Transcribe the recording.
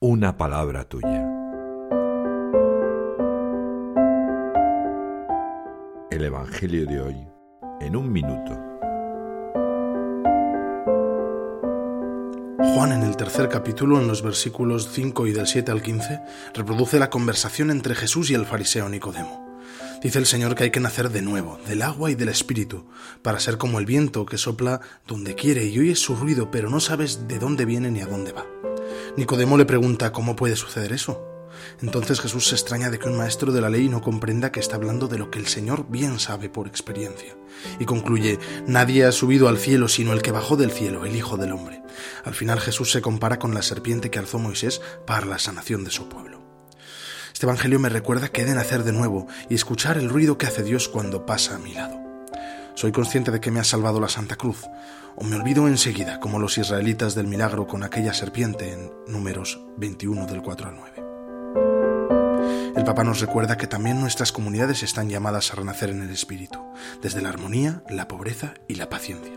una palabra tuya. El Evangelio de hoy en un minuto. Juan en el tercer capítulo, en los versículos 5 y del 7 al 15, reproduce la conversación entre Jesús y el fariseo Nicodemo. Dice el Señor que hay que nacer de nuevo, del agua y del espíritu, para ser como el viento que sopla donde quiere y oyes su ruido, pero no sabes de dónde viene ni a dónde va. Nicodemo le pregunta cómo puede suceder eso. Entonces Jesús se extraña de que un maestro de la ley no comprenda que está hablando de lo que el Señor bien sabe por experiencia. Y concluye, nadie ha subido al cielo sino el que bajó del cielo, el Hijo del Hombre. Al final Jesús se compara con la serpiente que alzó Moisés para la sanación de su pueblo. Este Evangelio me recuerda que he de nacer de nuevo y escuchar el ruido que hace Dios cuando pasa a mi lado. Soy consciente de que me ha salvado la Santa Cruz, o me olvido enseguida, como los israelitas del milagro con aquella serpiente en números 21 del 4 al 9. El Papa nos recuerda que también nuestras comunidades están llamadas a renacer en el espíritu, desde la armonía, la pobreza y la paciencia.